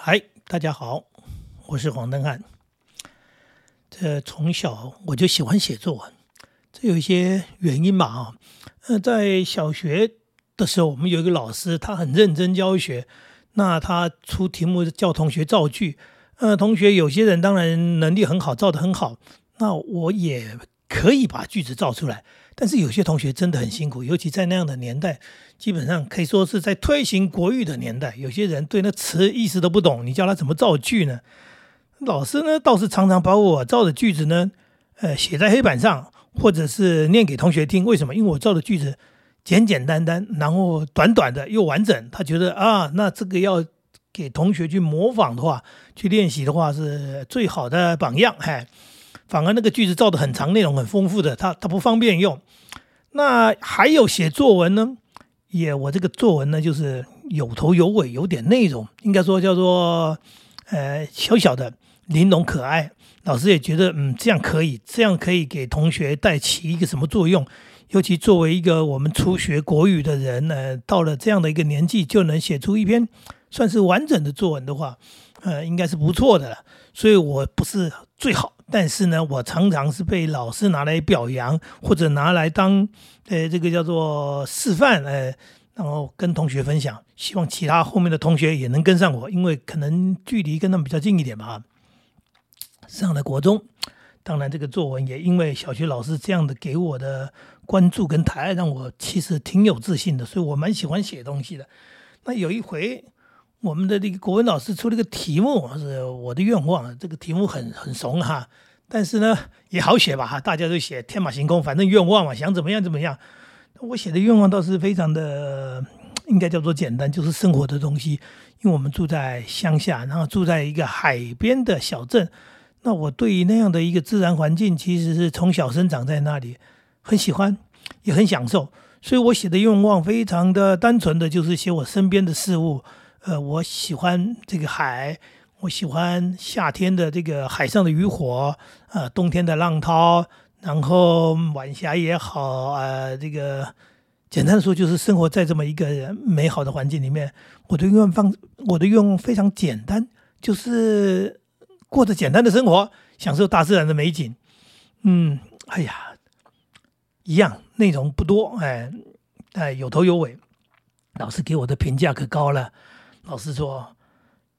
嗨，大家好，我是黄登汉。这从小我就喜欢写作文，这有一些原因吧啊。呃，在小学的时候，我们有一个老师，他很认真教学，那他出题目叫同学造句。呃，同学有些人当然能力很好，造的很好，那我也可以把句子造出来。但是有些同学真的很辛苦，尤其在那样的年代，基本上可以说是在推行国语的年代，有些人对那词意思都不懂，你教他怎么造句呢？老师呢倒是常常把我造的句子呢，呃，写在黑板上，或者是念给同学听。为什么？因为我造的句子简简单单，然后短短的又完整。他觉得啊，那这个要给同学去模仿的话，去练习的话，是最好的榜样。嗨，反而那个句子造的很长，内容很丰富的，他他不方便用。那还有写作文呢，也我这个作文呢，就是有头有尾，有点内容，应该说叫做呃小小的。玲珑可爱，老师也觉得嗯这样可以，这样可以给同学带起一个什么作用？尤其作为一个我们初学国语的人呢，到了这样的一个年纪就能写出一篇算是完整的作文的话，呃，应该是不错的了。所以我不是最好，但是呢，我常常是被老师拿来表扬，或者拿来当呃这个叫做示范，呃，然后跟同学分享，希望其他后面的同学也能跟上我，因为可能距离跟他们比较近一点吧。上了国中，当然这个作文也因为小学老师这样的给我的关注跟抬爱，让我其实挺有自信的，所以我蛮喜欢写东西的。那有一回，我们的那个国文老师出了个题目，是我的愿望。这个题目很很怂哈，但是呢也好写吧哈，大家都写天马行空，反正愿望嘛，想怎么样怎么样。我写的愿望倒是非常的，应该叫做简单，就是生活的东西。因为我们住在乡下，然后住在一个海边的小镇。那我对于那样的一个自然环境，其实是从小生长在那里，很喜欢，也很享受。所以我写的愿望非常的单纯的就是写我身边的事物。呃，我喜欢这个海，我喜欢夏天的这个海上的渔火，呃，冬天的浪涛，然后晚霞也好，呃，这个简单的说就是生活在这么一个美好的环境里面。我的愿望，我的愿望非常简单，就是。过着简单的生活，享受大自然的美景。嗯，哎呀，一样内容不多，哎，哎，有头有尾。老师给我的评价可高了。老师说：“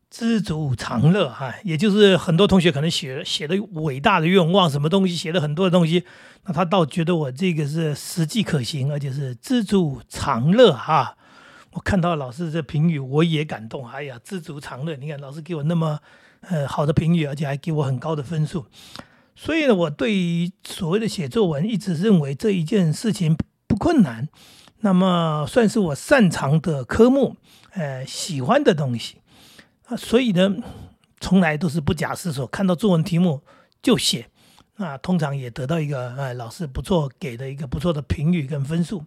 知足常乐。”哈，也就是很多同学可能写写的伟大的愿望，什么东西写了很多的东西，那他倒觉得我这个是实际可行，而且是知足常乐。哈，我看到老师这评语，我也感动。哎呀，知足常乐！你看老师给我那么。呃，好的评语，而且还给我很高的分数，所以呢，我对于所谓的写作文，一直认为这一件事情不困难，那么算是我擅长的科目，呃，喜欢的东西啊，所以呢，从来都是不假思索，看到作文题目就写，那通常也得到一个呃老师不错给的一个不错的评语跟分数，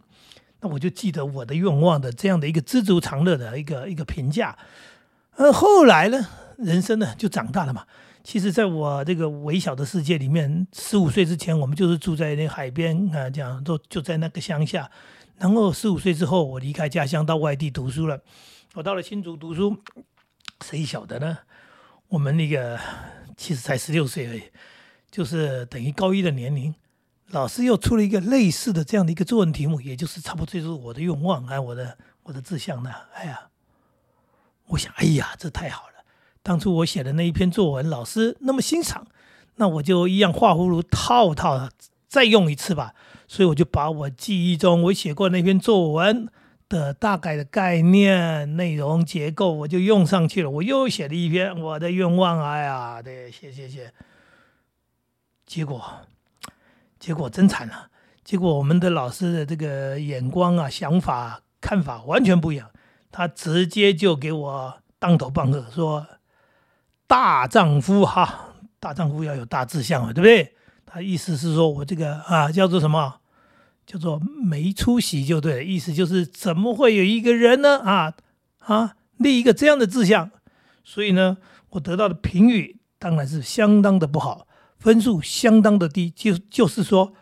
那我就记得我的愿望的这样的一个知足常乐的一个一个评价，呃，后来呢？人生呢，就长大了嘛。其实，在我这个微小的世界里面，十五岁之前，我们就是住在那海边啊，这样都就在那个乡下。然后十五岁之后，我离开家乡到外地读书了。我到了新竹读书，谁晓得呢？我们那个其实才十六岁而已，就是等于高一的年龄。老师又出了一个类似的这样的一个作文题目，也就是差不多就是我的愿望啊，我的我的志向呢。哎呀，我想，哎呀，这太好了。当初我写的那一篇作文，老师那么欣赏，那我就一样画葫芦套套再用一次吧。所以我就把我记忆中我写过那篇作文的大概的概念、内容、结构，我就用上去了。我又写了一篇我的愿望，哎呀，对，写写写。结果，结果真惨了。结果我们的老师的这个眼光啊、想法、看法完全不一样，他直接就给我当头棒喝，说。大丈夫哈，大丈夫要有大志向啊，对不对？他意思是说我这个啊，叫做什么？叫做没出息就对了。意思就是怎么会有一个人呢？啊啊，立一个这样的志向，所以呢，我得到的评语当然是相当的不好，分数相当的低，就就是说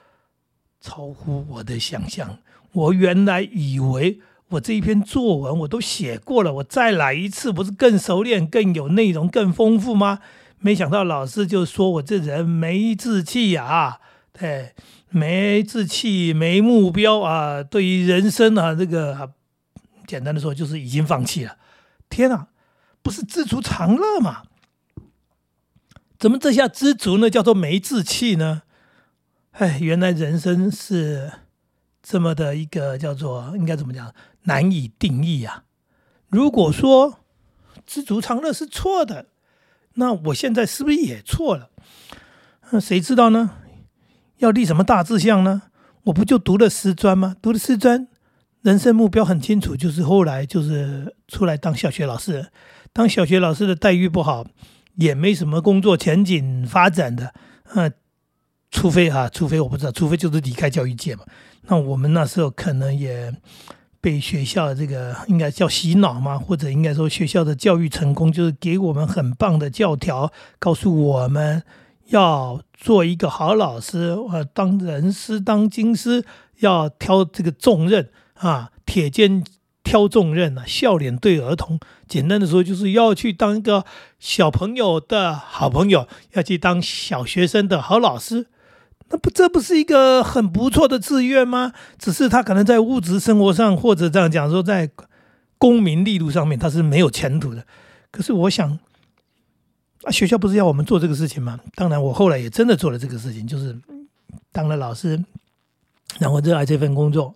超乎我的想象。我原来以为我这一篇作文我都写过了，我再来一次，不是更熟练、更有内容、更丰富吗？没想到老师就说我这人没志气呀，对，没志气、没目标啊，对于人生啊，这个简单的说就是已经放弃了。天哪，不是知足常乐吗？怎么这下知足呢？叫做没志气呢？哎，原来人生是这么的一个叫做应该怎么讲难以定义啊！如果说知足常乐是错的。那我现在是不是也错了？那谁知道呢？要立什么大志向呢？我不就读了师专吗？读了师专，人生目标很清楚，就是后来就是出来当小学老师。当小学老师的待遇不好，也没什么工作前景发展的。嗯，除非哈，除非我不知道，除非就是离开教育界嘛。那我们那时候可能也。被学校这个应该叫洗脑嘛，或者应该说学校的教育成功就是给我们很棒的教条，告诉我们要做一个好老师，呃，当人师当经师，要挑这个重任啊，铁肩挑重任啊，笑脸对儿童。简单的说，就是要去当一个小朋友的好朋友，要去当小学生的好老师。那不，这不是一个很不错的志愿吗？只是他可能在物质生活上，或者这样讲说，在功名利禄上面，他是没有前途的。可是我想，啊，学校不是要我们做这个事情吗？当然，我后来也真的做了这个事情，就是当了老师，然后热爱这份工作，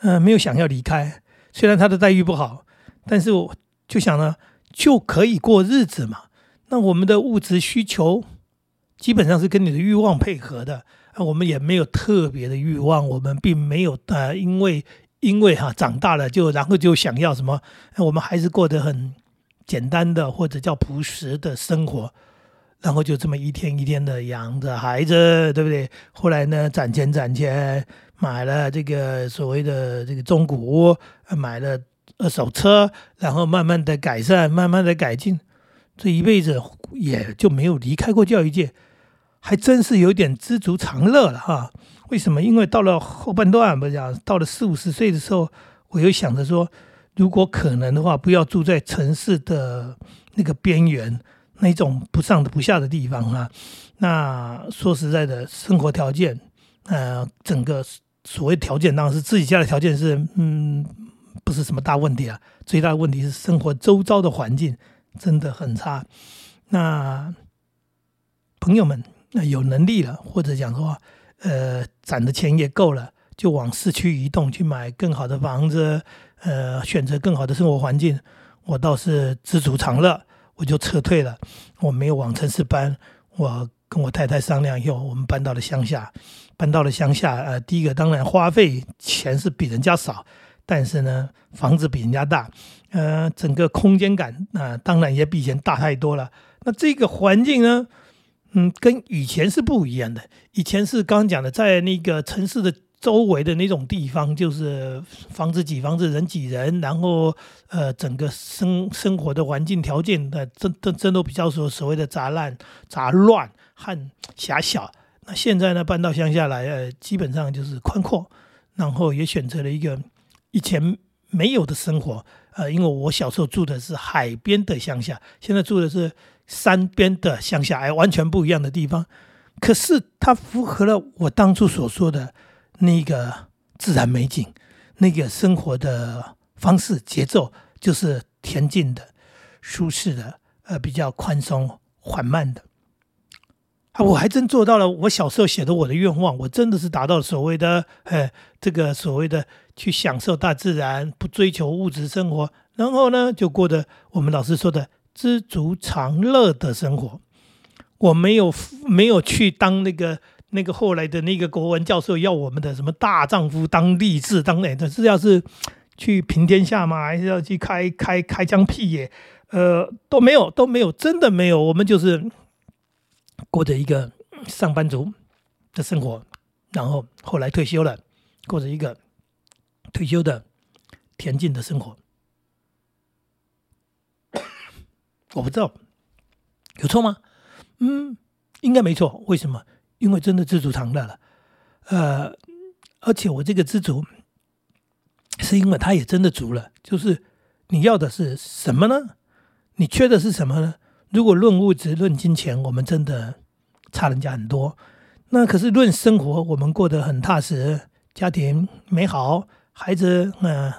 嗯，没有想要离开。虽然他的待遇不好，但是我就想呢，就可以过日子嘛。那我们的物质需求。基本上是跟你的欲望配合的啊，我们也没有特别的欲望，我们并没有呃，因为因为哈长大了就然后就想要什么，我们还是过得很简单的或者叫朴实的生活，然后就这么一天一天的养着孩子，对不对？后来呢，攒钱攒钱，买了这个所谓的这个中古屋，买了二手车，然后慢慢的改善，慢慢的改进，这一辈子也就没有离开过教育界。还真是有点知足常乐了哈？为什么？因为到了后半段，不讲到了四五十岁的时候，我又想着说，如果可能的话，不要住在城市的那个边缘，那种不上不下的地方啊。那说实在的，生活条件，呃，整个所谓条件当然是自己家的条件是，嗯，不是什么大问题啊。最大的问题是生活周遭的环境真的很差。那朋友们。那有能力了，或者讲说，呃，攒的钱也够了，就往市区移动去买更好的房子，呃，选择更好的生活环境。我倒是知足常乐，我就撤退了。我没有往城市搬，我跟我太太商量以后，我们搬到了乡下。搬到了乡下，呃，第一个当然花费钱是比人家少，但是呢，房子比人家大，呃，整个空间感啊，当然也比以前大太多了。那这个环境呢？嗯，跟以前是不一样的。以前是刚刚讲的，在那个城市的周围的那种地方，就是房子挤房子，人挤人，然后呃，整个生生活的环境条件的真真真都比较说所谓的杂乱、杂乱和狭小。那现在呢，搬到乡下来，呃，基本上就是宽阔，然后也选择了一个以前没有的生活。呃，因为我小时候住的是海边的乡下，现在住的是。山边的乡下，哎，完全不一样的地方，可是它符合了我当初所说的那个自然美景，那个生活的方式节奏，就是恬静的、舒适的，呃，比较宽松、缓慢的。啊，我还真做到了我小时候写的我的愿望，我真的是达到所谓的，呃，这个所谓的去享受大自然，不追求物质生活，然后呢，就过得我们老师说的。知足常乐的生活，我没有没有去当那个那个后来的那个国文教授要我们的什么大丈夫当励志当那的是要是去平天下吗？还是要去开开开疆辟野？呃，都没有都没有，真的没有。我们就是过着一个上班族的生活，然后后来退休了，过着一个退休的恬静的生活。我不知道有错吗？嗯，应该没错。为什么？因为真的知足常乐了。呃，而且我这个知足是因为他也真的足了。就是你要的是什么呢？你缺的是什么呢？如果论物质、论金钱，我们真的差人家很多。那可是论生活，我们过得很踏实，家庭美好，孩子嗯。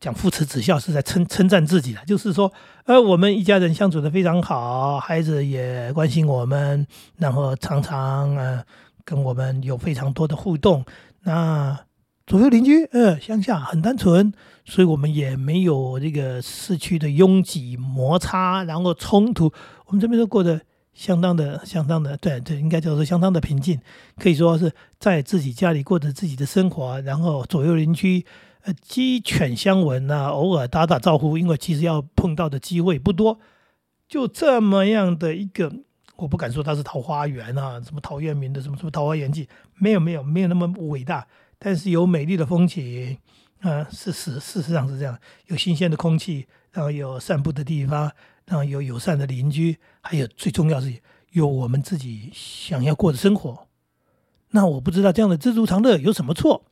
讲父慈子孝是在称称赞自己的，就是说，呃，我们一家人相处的非常好，孩子也关心我们，然后常常呃跟我们有非常多的互动。那左右邻居，呃，乡下很单纯，所以我们也没有这个市区的拥挤摩擦，然后冲突。我们这边都过得相当的、相当的，对对，应该叫做相当的平静，可以说是在自己家里过着自己的生活，然后左右邻居。呃，鸡犬相闻呐，偶尔打打招呼，因为其实要碰到的机会不多，就这么样的一个，我不敢说它是桃花源啊，什么陶渊明的什么什么桃花源记，没有没有没有那么伟大，但是有美丽的风景啊，事实事实上是这样，有新鲜的空气，然后有散步的地方，然后有友善的邻居，还有最重要是有我们自己想要过的生活。那我不知道这样的知足常乐有什么错？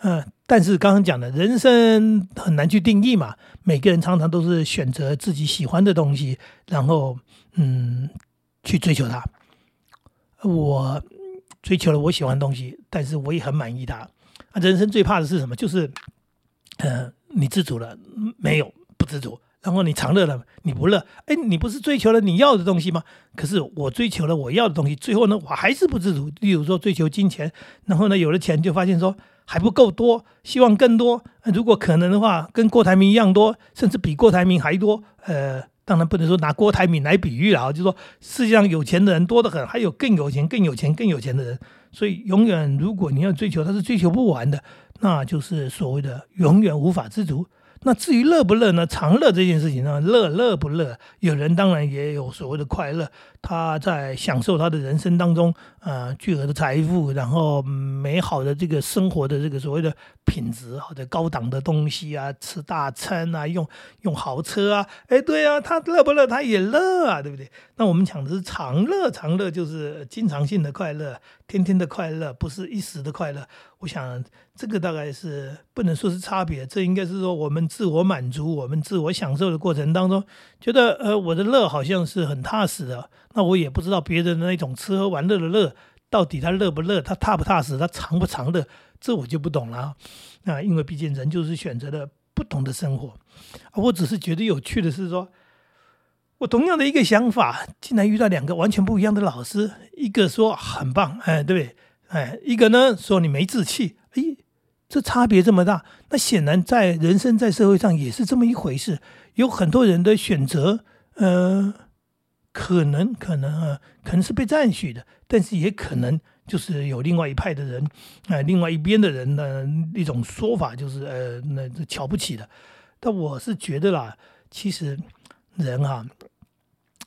嗯，但是刚刚讲的人生很难去定义嘛，每个人常常都是选择自己喜欢的东西，然后嗯去追求它。我追求了我喜欢的东西，但是我也很满意它。人生最怕的是什么？就是呃，你知足了没有？不知足。然后你长乐了，你不乐，哎，你不是追求了你要的东西吗？可是我追求了我要的东西，最后呢，我还是不知足。例如说追求金钱，然后呢，有了钱就发现说。还不够多，希望更多。如果可能的话，跟郭台铭一样多，甚至比郭台铭还多。呃，当然不能说拿郭台铭来比喻了，就说世界上有钱的人多得很，还有更有钱、更有钱、更有钱的人。所以，永远如果你要追求，他是追求不完的，那就是所谓的永远无法知足。那至于乐不乐呢？长乐这件事情呢，乐乐不乐？有人当然也有所谓的快乐，他在享受他的人生当中，呃，巨额的财富，然后美好的这个生活的这个所谓的品质，或者高档的东西啊，吃大餐啊，用用豪车啊，哎，对啊，他乐不乐？他也乐啊，对不对？那我们讲的是长乐，长乐就是经常性的快乐，天天的快乐，不是一时的快乐。我想这个大概是不能说是差别，这应该是说我们自我满足、我们自我享受的过程当中，觉得呃我的乐好像是很踏实的。那我也不知道别人的那种吃喝玩乐的乐，到底他乐不乐，他踏不踏实，他长不长乐，这我就不懂了。啊，因为毕竟人就是选择了不同的生活。我只是觉得有趣的是说。我同样的一个想法，竟然遇到两个完全不一样的老师，一个说很棒，哎，对不对？哎，一个呢说你没志气，哎，这差别这么大，那显然在人生在社会上也是这么一回事。有很多人的选择，呃，可能可能啊，可能是被赞许的，但是也可能就是有另外一派的人，哎，另外一边的人的一种说法，就是呃，那瞧不起的。但我是觉得啦，其实。人啊，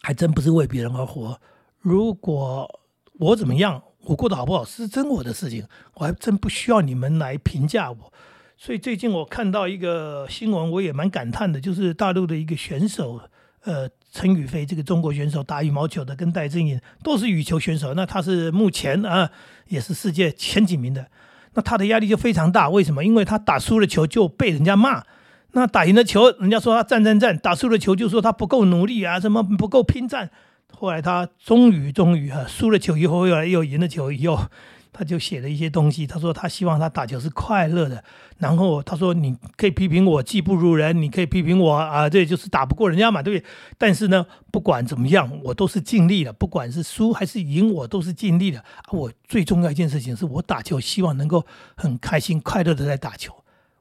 还真不是为别人而活。如果我怎么样，我过得好不好是真我的事情，我还真不需要你们来评价我。所以最近我看到一个新闻，我也蛮感叹的，就是大陆的一个选手，呃，陈雨菲这个中国选手打羽毛球的，跟戴资颖都是羽球选手，那他是目前啊也是世界前几名的，那他的压力就非常大。为什么？因为他打输了球就被人家骂。那打赢了球，人家说他战战战；打输了球，就说他不够努力啊，什么不够拼战。后来他终于终于啊输了球以后，又来又赢了球以后，他就写了一些东西。他说他希望他打球是快乐的。然后他说你可以批评我技不如人，你可以批评我啊，这就是打不过人家嘛，对不对？但是呢，不管怎么样，我都是尽力了，不管是输还是赢，我都是尽力了。我最重要一件事情是我打球，希望能够很开心快乐的在打球。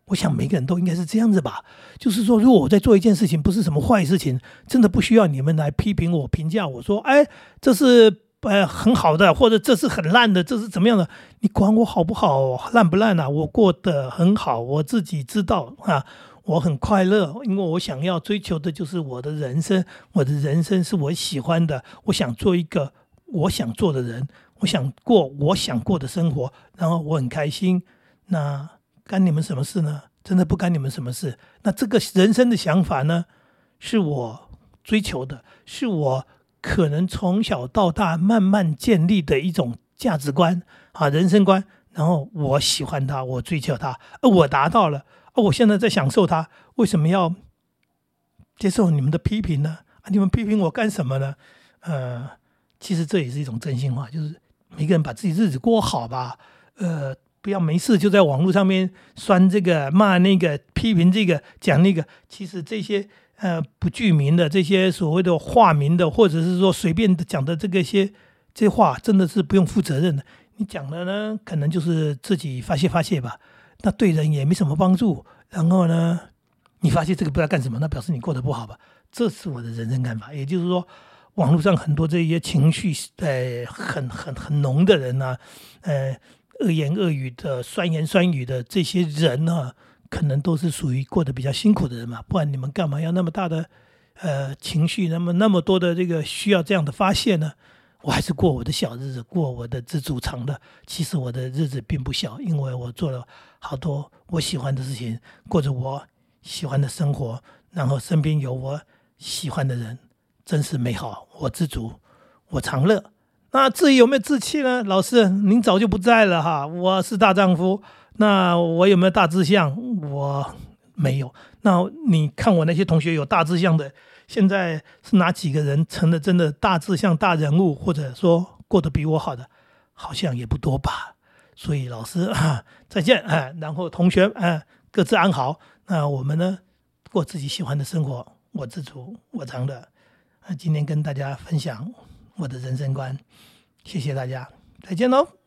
我想每个人都应该是这样子吧，就是说，如果我在做一件事情，不是什么坏事情，真的不需要你们来批评我、评价我说，哎，这是呃很好的，或者这是很烂的，这是怎么样的？你管我好不好、烂不烂啊？我过得很好，我自己知道啊，我很快乐，因为我想要追求的就是我的人生，我的人生是我喜欢的，我想做一个我想做的人，我想过我想过的生活，然后我很开心。那。干你们什么事呢？真的不干你们什么事。那这个人生的想法呢，是我追求的，是我可能从小到大慢慢建立的一种价值观啊，人生观。然后我喜欢他，我追求它，我达到了，哦，我现在在享受他，为什么要接受你们的批评呢？啊，你们批评我干什么呢？呃，其实这也是一种真心话，就是每个人把自己日子过好吧，呃。不要没事就在网络上面酸这个骂那个批评这个讲那个，其实这些呃不具名的这些所谓的化名的，或者是说随便讲的这个些这话，真的是不用负责任的。你讲的呢，可能就是自己发泄发泄吧，那对人也没什么帮助。然后呢，你发泄这个不知道干什么，那表示你过得不好吧？这是我的人生看法。也就是说，网络上很多这些情绪呃很很很浓的人呢，呃。恶言恶语的、酸言酸语的这些人呢，可能都是属于过得比较辛苦的人嘛。不然你们干嘛要那么大的呃情绪，那么那么多的这个需要这样的发泄呢？我还是过我的小日子，过我的知足常乐。其实我的日子并不小，因为我做了好多我喜欢的事情，过着我喜欢的生活，然后身边有我喜欢的人，真是美好。我知足，我常乐。那至于有没有志气呢？老师，您早就不在了哈。我是大丈夫，那我有没有大志向？我没有。那你看我那些同学有大志向的，现在是哪几个人成了真的大志向大人物，或者说过得比我好的，好像也不多吧。所以老师啊，再见啊。然后同学啊，各自安好。那我们呢，过自己喜欢的生活，我知足，我常乐。那今天跟大家分享。我的人生观，谢谢大家，再见喽。